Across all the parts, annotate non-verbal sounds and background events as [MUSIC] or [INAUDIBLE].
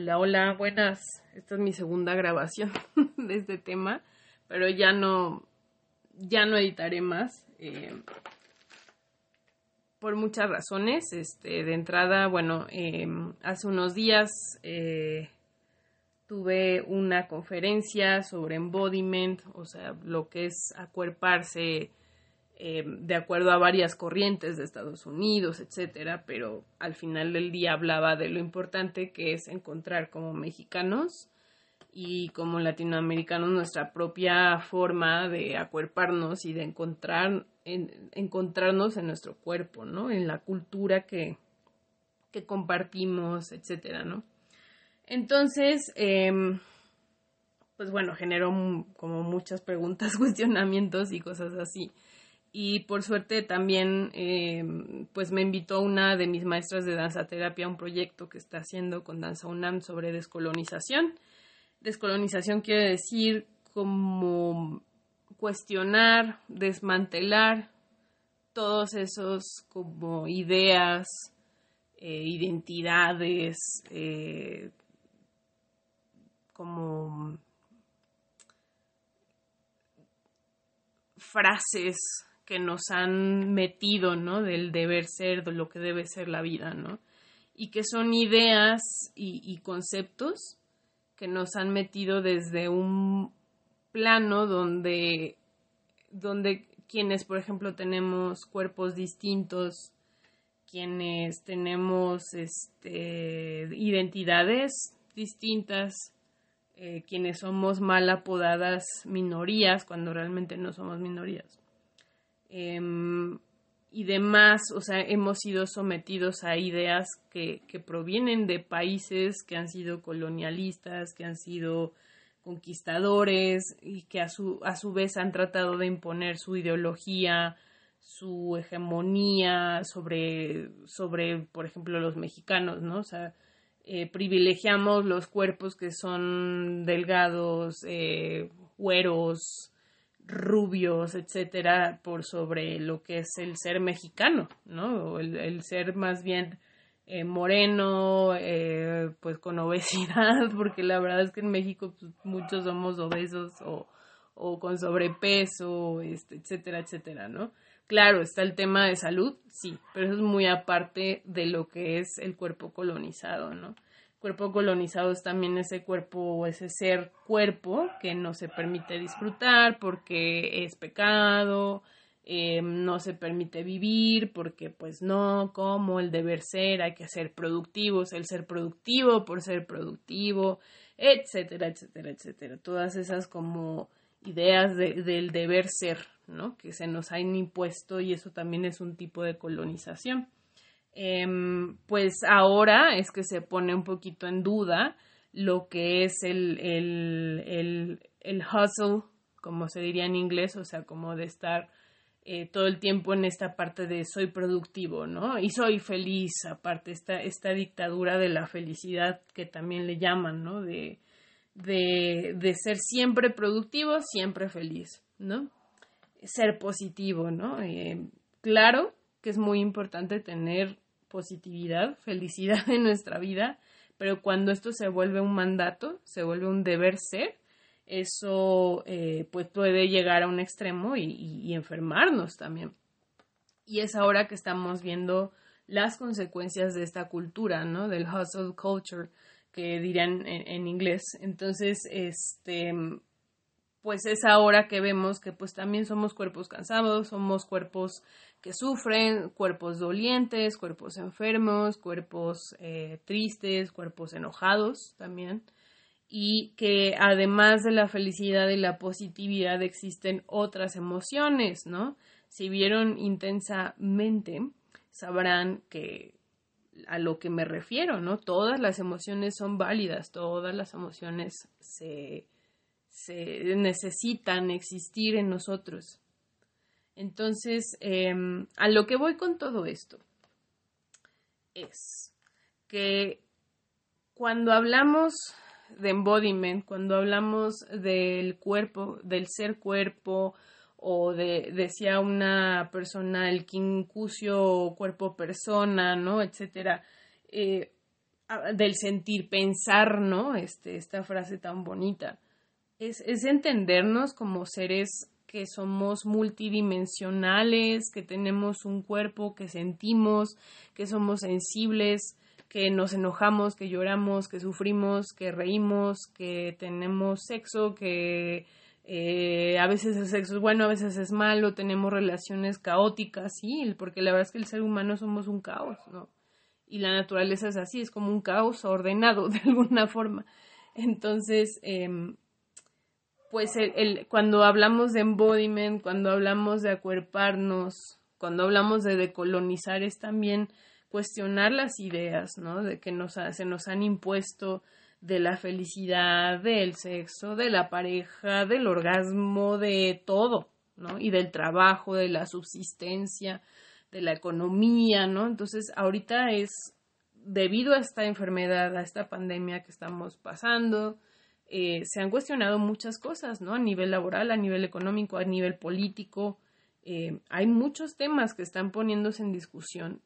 Hola, hola, buenas. Esta es mi segunda grabación [LAUGHS] de este tema, pero ya no, ya no editaré más. Eh, por muchas razones. Este, de entrada, bueno, em, hace unos días eh, tuve una conferencia sobre embodiment, o sea, lo que es acuerparse eh, de acuerdo a varias corrientes de Estados Unidos, etcétera, pero al final del día hablaba de lo importante que es encontrar como mexicanos y como latinoamericanos nuestra propia forma de acuerparnos y de encontrar encontrarnos en nuestro cuerpo, ¿no? En la cultura que, que compartimos, etcétera, ¿no? Entonces, em, pues bueno, generó como muchas preguntas, [LAUGHS] cuestionamientos y cosas así y por suerte también eh, pues me invitó una de mis maestras de danza terapia a un proyecto que está haciendo con Danza UNAM sobre descolonización. Descolonización quiere decir como cuestionar, desmantelar todos esos como ideas, eh, identidades, eh, como frases que nos han metido, ¿no? Del deber ser, de lo que debe ser la vida, ¿no? Y que son ideas y, conceptos que nos han metido desde un plano donde, donde quienes, por ejemplo, tenemos cuerpos distintos, quienes tenemos este, identidades distintas, eh, quienes somos mal apodadas minorías cuando realmente no somos minorías Em, y demás, o sea, hemos sido sometidos a ideas que, que provienen de países que han sido colonialistas, que han sido conquistadores y que a su, a su vez han tratado de imponer su ideología, su hegemonía sobre, sobre por ejemplo, los mexicanos, ¿no? O sea, eh, privilegiamos los cuerpos que son delgados, eh, güeros, rubios, etcétera, por sobre lo que es el ser mexicano, ¿no? el, el ser más bien eh, moreno, eh, pues con obesidad, [LAUGHS] porque la verdad es que en México pues, muchos somos obesos o, o con sobrepeso, este, etcétera, etcétera, ¿no? Claro, está el tema de salud, sí, pero eso es muy aparte de lo que es el cuerpo colonizado, ¿no? Cuerpo colonizado es también ese cuerpo o ese ser cuerpo que no se permite disfrutar porque es pecado, eh, no se permite vivir porque pues no, como el deber ser, hay que ser productivos, el ser productivo por ser productivo, etcétera, etcétera, etcétera. Todas esas como ideas del deber ser, ¿no? Que se nos han impuesto y eso también es un tipo de colonización. Em, pues ahora es que se pone un poquito en duda lo que es el, el, el, hustle, como se diría en inglés, o sea, como de estar eh, todo el tiempo en esta parte de soy productivo, ¿no? Y soy feliz, aparte, esta, esta dictadura de la felicidad que también le llaman, ¿no? De, de, de ser siempre productivo, siempre feliz, ¿no? Ser positivo, ¿no? Eh, claro que es muy importante tener positividad, felicidad en nuestra vida, pero cuando esto se vuelve un mandato, se vuelve un deber ser, eso eh, pues puede llegar a un extremo y, enfermarnos también. Y es ahora que estamos viendo las consecuencias de esta cultura, ¿no? Del hustle culture, que dirían en, en inglés. Entonces, este, pues es ahora que vemos que pues también somos cuerpos cansados, somos cuerpos que sufren, cuerpos dolientes, cuerpos enfermos, cuerpos eh, tristes, cuerpos enojados también, y que además de la felicidad y la positividad existen otras emociones, ¿no? Si vieron intensamente, sabrán que a lo que me refiero, ¿no? Todas las emociones son válidas, todas las emociones se, se necesitan existir en nosotros. Entonces, em, a lo que voy con todo esto es que cuando hablamos de embodiment, cuando hablamos del cuerpo, del ser cuerpo, o de, decía una persona, el quincucio cuerpo persona, ¿no? Etcétera. Eh, del sentir, pensar, ¿no? Este, esta frase tan bonita. Es, es entendernos como seres que somos multidimensionales, que tenemos un cuerpo, que sentimos, que somos sensibles, que nos enojamos, que lloramos, que sufrimos, que reímos, que tenemos sexo, que eh, a veces el sexo es bueno, a veces es malo, tenemos relaciones caóticas, sí, porque la verdad es que el ser humano somos un caos, ¿no? Y la naturaleza es así, es como un caos ordenado [LAUGHS] de alguna forma. Entonces, em, pues el, cuando hablamos de embodiment, cuando hablamos de acuerparnos, cuando hablamos de decolonizar, es también cuestionar las ideas, ¿no? De que nos se nos han impuesto de la felicidad, del sexo, de la pareja, del orgasmo, de todo, ¿no? Y del trabajo, de la subsistencia, de la economía, ¿no? Entonces, ahorita es debido a esta enfermedad, a esta pandemia que estamos pasando, eh, se han cuestionado muchas cosas, ¿no? A nivel laboral, a nivel económico, a nivel político. Eh, hay muchos temas que están poniéndose en discusión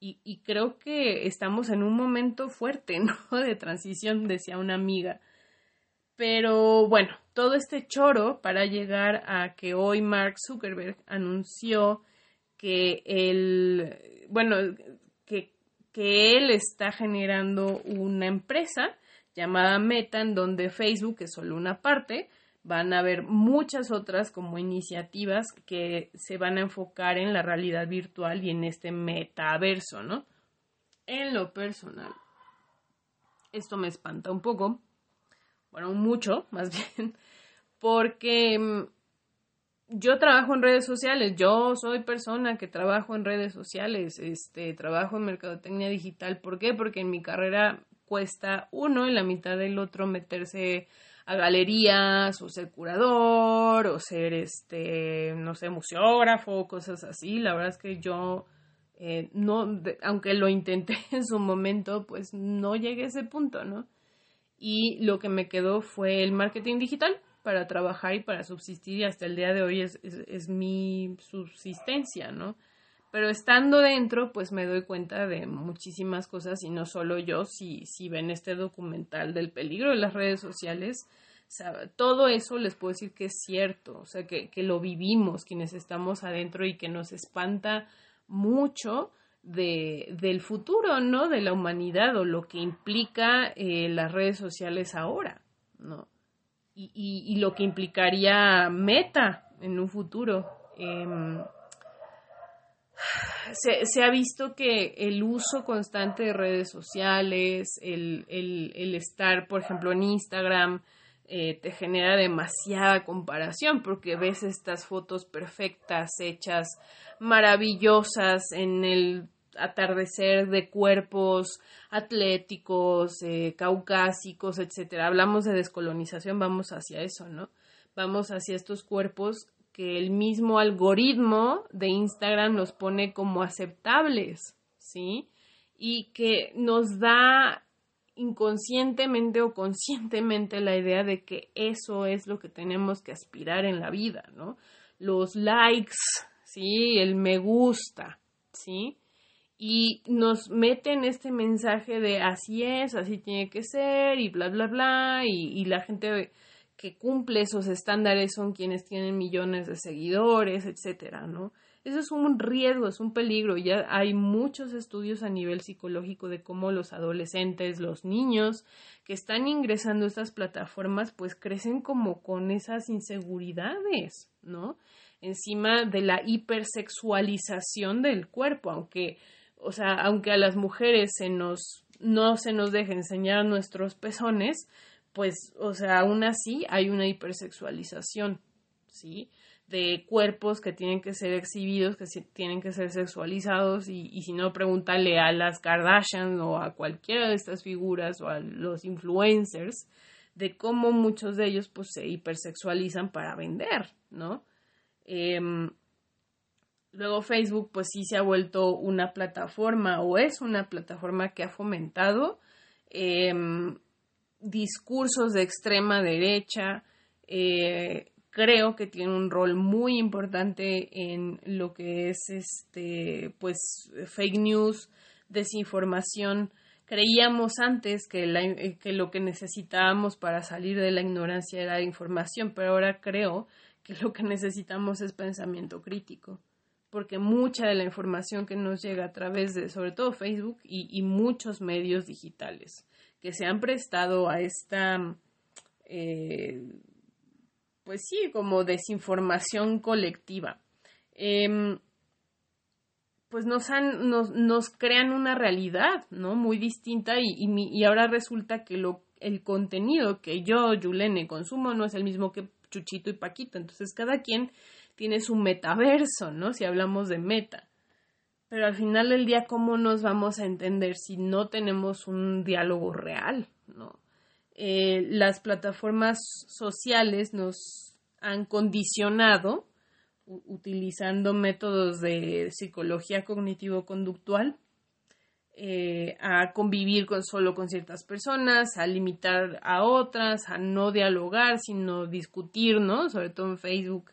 y, creo que estamos en un momento fuerte, [LAUGHS] ¿no? De transición, decía una amiga. Pero bueno, todo este choro para llegar a que hoy Mark Zuckerberg anunció que él, bueno, que, que él está generando una empresa llamada Meta, en donde Facebook es solo una parte, van a haber muchas otras como iniciativas que se van a enfocar en la realidad virtual y en este metaverso, ¿no? En lo personal, esto me espanta un poco, bueno, mucho [LAUGHS] más bien, porque mm, yo trabajo en redes sociales, yo soy persona que trabajo en redes sociales, este, trabajo en mercadotecnia digital, ¿por qué? Porque en mi carrera cuesta uno y la mitad del otro meterse a galerías o ser curador o ser este no sé museógrafo cosas así. La verdad es que yo eh, no aunque lo intenté [LAUGHS] en su momento pues no llegué a ese punto no y lo que me quedó fue el marketing digital para trabajar y para subsistir y hasta el día de hoy es, es mi subsistencia no pero estando dentro, pues me doy cuenta de muchísimas cosas y no solo yo, si, si ven este documental del peligro de las redes sociales, todo eso les puedo decir que es cierto, o sea, que, que lo vivimos quienes estamos adentro y que nos espanta mucho de, del futuro, ¿no? De la humanidad o lo que implica eh, las redes sociales ahora, ¿no? Y, y, y, lo que implicaría meta en un futuro. Eh, se, ha visto que el uso constante de redes sociales, el, estar, por ejemplo, en Instagram, eh, te genera demasiada comparación porque ves estas fotos perfectas, hechas, maravillosas en el atardecer de cuerpos atléticos, eh, caucásicos, etcétera. Hablamos de descolonización, vamos hacia eso, ¿no? Vamos hacia estos cuerpos que el mismo algoritmo de Instagram nos pone como aceptables, ¿sí? Y que nos da inconscientemente o conscientemente la idea de que eso es lo que tenemos que aspirar en la vida, ¿no? Los likes, ¿sí? El me gusta, ¿sí? Y nos meten este mensaje de así es, así tiene que ser y bla, bla, bla, y, y la gente que cumple esos estándares son quienes tienen millones de seguidores, etcétera, ¿no? Eso es un riesgo, es un peligro. Ya hay muchos estudios a nivel psicológico de cómo los adolescentes, los niños que están ingresando a estas plataformas, pues crecen como con esas inseguridades, ¿no? Encima de la hipersexualización del cuerpo, aunque, o sea, aunque a las mujeres se nos, no se nos deje enseñar nuestros pezones, pues, o sea, aún así hay una hipersexualización, ¿sí? De cuerpos que tienen que ser exhibidos, que tienen que ser sexualizados, y, si no, pregúntale a las Kardashian o a cualquiera de estas figuras o a los influencers de cómo muchos de ellos pues se hipersexualizan para vender, ¿no? Em, luego Facebook pues sí se ha vuelto una plataforma o es una plataforma que ha fomentado eh, discursos de extrema derecha, eh, creo que tiene un rol muy importante en lo que es este pues fake news, desinformación, creíamos antes que, eh, que lo que necesitábamos para salir de la ignorancia era información, pero ahora creo que lo que necesitamos es pensamiento crítico, porque mucha de la información que nos llega a través de, sobre todo Facebook y, muchos medios digitales, que se han prestado a esta, eh, pues sí, como desinformación colectiva. Em, pues nos, han, nos, nos crean una realidad, ¿no? Muy distinta y, y, ahora resulta que lo, el contenido que yo, Yulene, consumo no es el mismo que Chuchito y Paquito. Entonces cada quien tiene su metaverso, ¿no? Si hablamos de meta. Pero al final del día, ¿cómo nos vamos a entender si no tenemos un diálogo real, ¿no? Eh, las plataformas sociales nos han condicionado utilizando métodos de psicología cognitivo-conductual eh, a convivir con solo con ciertas personas, a limitar a otras, a no dialogar, sino discutir, ¿no? Sobre todo en Facebook.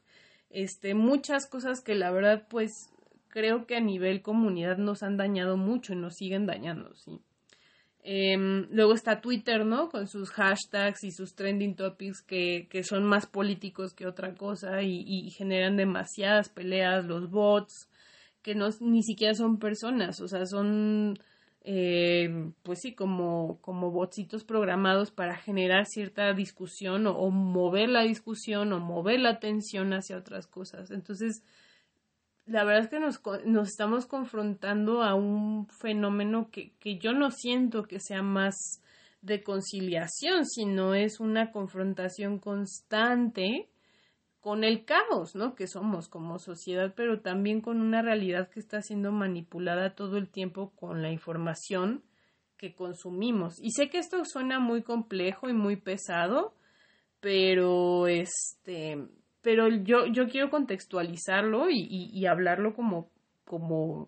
Este, muchas cosas que la verdad, pues, creo que a nivel comunidad nos han dañado mucho y nos siguen dañando, sí. Em, luego está Twitter, ¿no? Con sus hashtags y sus trending topics que, que son más políticos que otra cosa y, generan demasiadas peleas, los bots, que no, ni siquiera son personas, o sea, son, eh, pues sí, como, como botsitos programados para generar cierta discusión o, o mover la discusión o mover la atención hacia otras cosas. Entonces, la verdad es que nos, nos estamos confrontando a un fenómeno que, que yo no siento que sea más de conciliación, sino es una confrontación constante con el caos, ¿no? Que somos como sociedad, pero también con una realidad que está siendo manipulada todo el tiempo con la información que consumimos. Y sé que esto suena muy complejo y muy pesado, pero este pero yo, yo quiero contextualizarlo y, y, hablarlo como, como,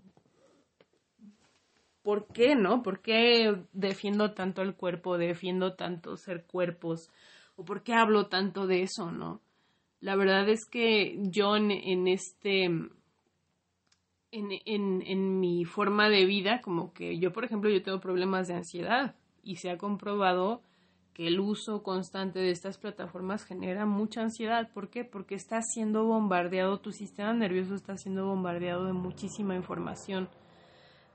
¿por qué, no? ¿Por qué defiendo tanto el cuerpo, defiendo tanto ser cuerpos? ¿O por qué hablo tanto de eso, no? La verdad es que yo en, en este, en, en, en mi forma de vida, como que yo, por ejemplo, yo tengo problemas de ansiedad y se ha comprobado que el uso constante de estas plataformas genera mucha ansiedad. ¿Por qué? Porque está siendo bombardeado, tu sistema nervioso está siendo bombardeado de muchísima información,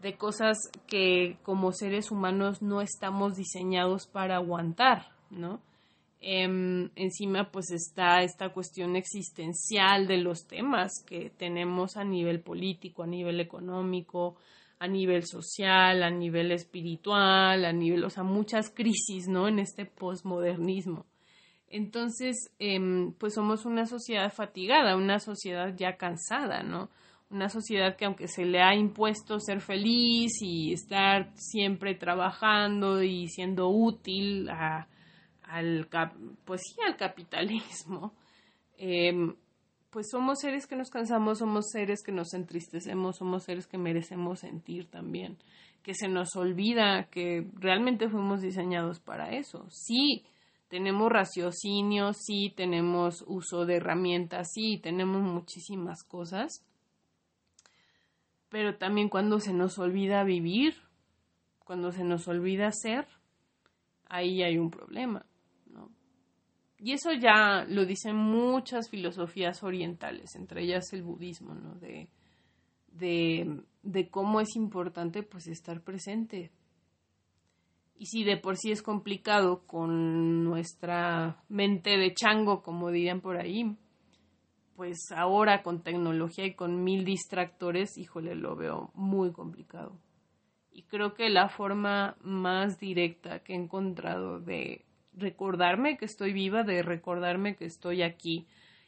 de cosas que como seres humanos no estamos diseñados para aguantar, ¿no? Em, encima pues está esta cuestión existencial de los temas que tenemos a nivel político, a nivel económico, a nivel social, a nivel espiritual, a nivel, o sea, muchas crisis, ¿no? En este posmodernismo. Entonces, em, pues somos una sociedad fatigada, una sociedad ya cansada, ¿no? Una sociedad que aunque se le ha impuesto ser feliz y estar siempre trabajando y siendo útil al, pues sí, al capitalismo, eh, pues somos seres que nos cansamos, somos seres que nos entristecemos, somos seres que merecemos sentir también, que se nos olvida que realmente fuimos diseñados para eso. Sí, tenemos raciocinio, sí, tenemos uso de herramientas, sí, tenemos muchísimas cosas, pero también cuando se nos olvida vivir, cuando se nos olvida ser, ahí hay un problema. Y eso ya lo dicen muchas filosofías orientales, entre ellas el budismo, ¿no? De, de, de cómo es importante pues estar presente. Y si de por sí es complicado con nuestra mente de chango, como dirían por ahí, pues ahora con tecnología y con mil distractores, híjole, lo veo muy complicado. Y creo que la forma más directa que he encontrado de recordarme que estoy viva, de recordarme que estoy aquí,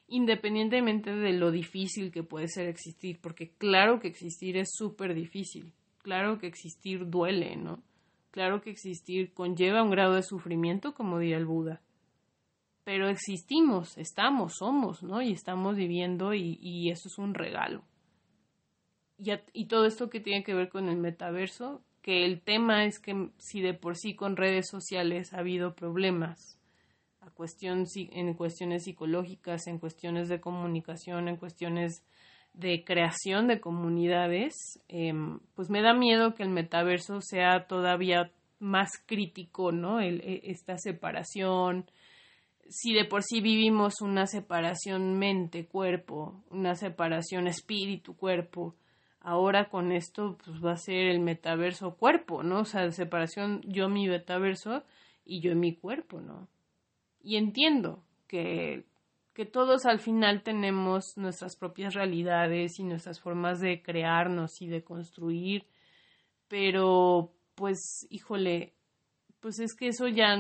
independientemente de lo difícil que puede ser existir, porque claro que existir es súper difícil, claro que existir duele, ¿no? Claro que existir conlleva un grado de sufrimiento, como diría el Buda. Pero existimos, estamos, somos, ¿no? Y estamos viviendo y, y eso es un regalo. Y, y todo esto que tiene que ver con el metaverso, que el tema es que si de por sí con redes sociales ha habido problemas a cuestión, en cuestiones psicológicas, en cuestiones de comunicación, en cuestiones de creación de comunidades, em, pues me da miedo que el metaverso sea todavía más crítico, ¿no? E, esta separación, si de por sí vivimos una separación mente-cuerpo, una separación espíritu-cuerpo, ahora con esto pues va a ser el metaverso cuerpo, ¿no? O sea, separación yo mi metaverso y yo mi cuerpo, ¿no? Y entiendo que, que todos al final tenemos nuestras propias realidades y nuestras formas de crearnos y de construir, pero pues, híjole, pues es que eso ya,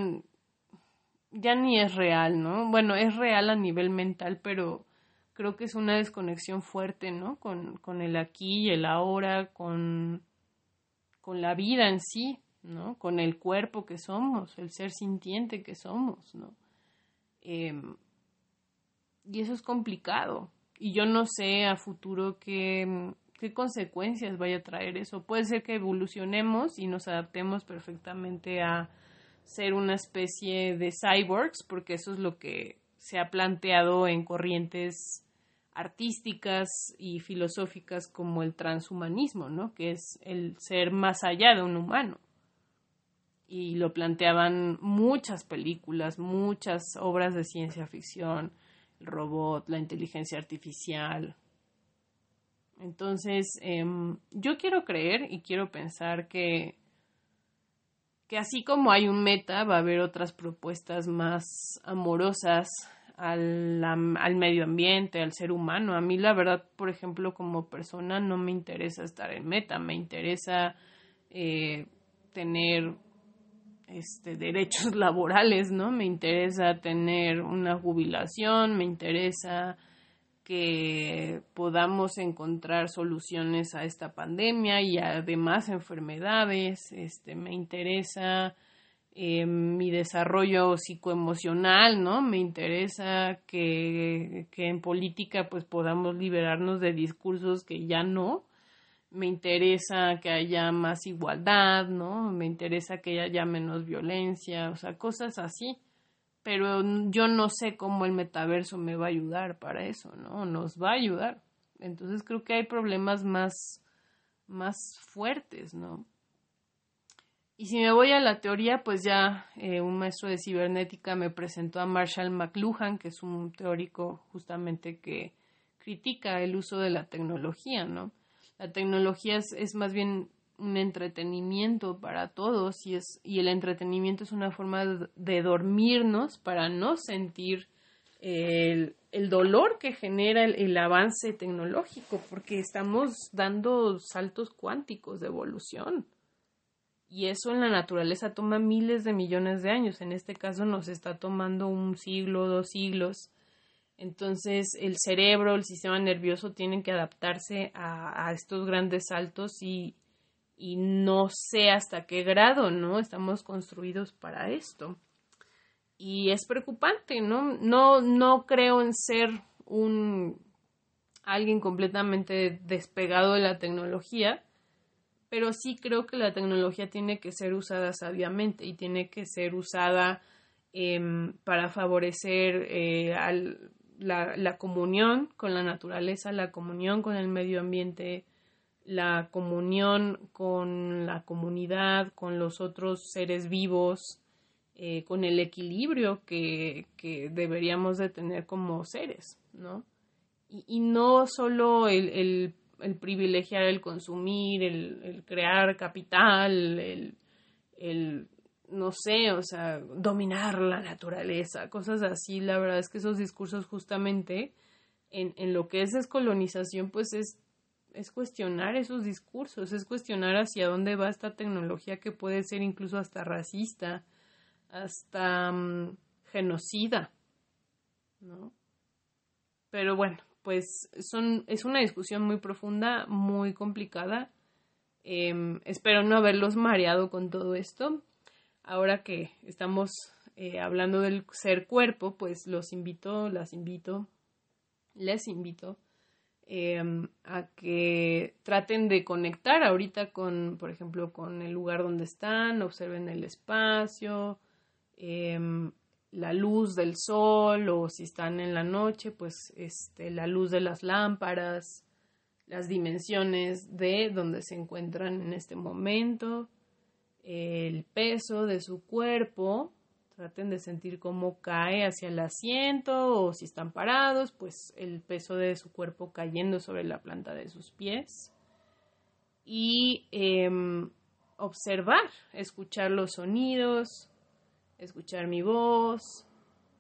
ya ni es real, ¿no? Bueno, es real a nivel mental, pero creo que es una desconexión fuerte, ¿no? Con, con el aquí y el ahora, con, con la vida en sí, ¿no? Con el cuerpo que somos, el ser sintiente que somos, ¿no? Em, y eso es complicado. Y yo no sé a futuro qué, qué consecuencias vaya a traer eso. Puede ser que evolucionemos y nos adaptemos perfectamente a ser una especie de cyborgs, porque eso es lo que se ha planteado en corrientes artísticas y filosóficas como el transhumanismo, ¿no? que es el ser más allá de un humano. Y lo planteaban muchas películas, muchas obras de ciencia ficción, el robot, la inteligencia artificial. Entonces, em, yo quiero creer y quiero pensar que, que así como hay un meta, va a haber otras propuestas más amorosas al, al, medio ambiente, al ser humano. A mí la verdad, por ejemplo, como persona no me interesa estar en meta, me interesa eh, tener este, derechos [LAUGHS] laborales, ¿no? Me interesa tener una jubilación, me interesa que podamos encontrar soluciones a esta pandemia y además enfermedades, este, me interesa eh, mi desarrollo psicoemocional, ¿no? Me interesa que, que, en política pues podamos liberarnos de discursos que ya no. Me interesa que haya más igualdad, ¿no? Me interesa que haya menos violencia, o sea, cosas así. Pero yo no sé cómo el metaverso me va a ayudar para eso, ¿no? Nos va a ayudar. Entonces creo que hay problemas más, más fuertes, ¿no? Y si me voy a la teoría, pues ya eh, un maestro de cibernética me presentó a Marshall McLuhan, que es un teórico justamente que critica el uso de la tecnología, ¿no? La tecnología es, más bien un entretenimiento para todos y, es, y el entretenimiento es una forma de, dormirnos para no sentir el, dolor que genera el avance tecnológico, porque estamos dando saltos cuánticos de evolución y eso en la naturaleza toma miles de millones de años. En este caso nos está tomando un siglo, dos siglos. Entonces el cerebro, el sistema nervioso tienen que adaptarse a, estos grandes saltos y, y no sé hasta qué grado, ¿no? Estamos construidos para esto. Y es preocupante, ¿no? No, no creo en ser un alguien completamente despegado de la tecnología, pero sí creo que la tecnología tiene que ser usada sabiamente y tiene que ser usada em, para favorecer eh, la, comunión con la naturaleza, la comunión con el medio ambiente, la comunión con la comunidad, con los otros seres vivos, eh, con el equilibrio que, que, deberíamos de tener como seres, ¿no? Y, no solo el el privilegiar el consumir, el, crear capital, el, el, no sé, o sea, dominar la naturaleza, cosas así. La verdad es que esos discursos justamente en, en lo que es descolonización, pues es, es cuestionar esos discursos, es cuestionar hacia dónde va esta tecnología que puede ser incluso hasta racista, hasta mm, genocida, ¿no? Pero bueno, pues son, es una discusión muy profunda, muy complicada. Em, espero no haberlos mareado con todo esto. Ahora que estamos eh, hablando del ser cuerpo, pues los invito, las invito, les invito em, a que traten de conectar ahorita con, por ejemplo, con el lugar donde están, observen el espacio, eh, la luz del sol o si están en la noche, pues este, la luz de las lámparas, las dimensiones de donde se encuentran en este momento. el peso de su cuerpo. Traten de sentir cómo cae hacia el asiento o si están parados, pues el peso de su cuerpo cayendo sobre la planta de sus pies. Y em, observar, escuchar los sonidos, escuchar mi voz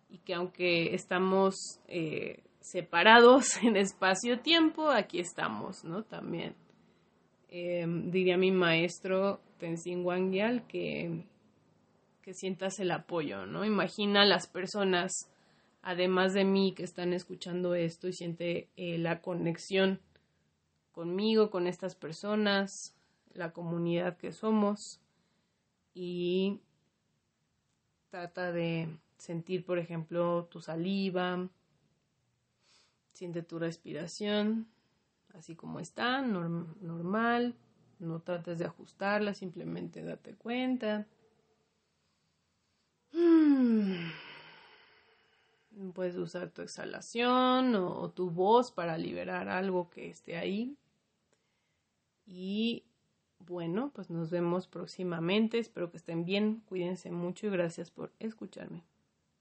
y que aunque estamos eh, separados [LAUGHS] en espacio-tiempo, aquí estamos, ¿no? También. Em, diría mi maestro Tenzin Wangyal que, que sientas el apoyo, ¿no? Imagina las personas, además de mí, que están escuchando esto y siente eh, la conexión conmigo, con estas personas, la comunidad que somos y trata de sentir, por ejemplo, tu saliva, siente tu respiración, así como está, normal, no trates de ajustarla, simplemente date cuenta. Hmm. Puedes usar tu exhalación o, tu voz para liberar algo que esté ahí. Y bueno, pues nos vemos próximamente. Espero que estén bien. Cuídense mucho y gracias por escucharme.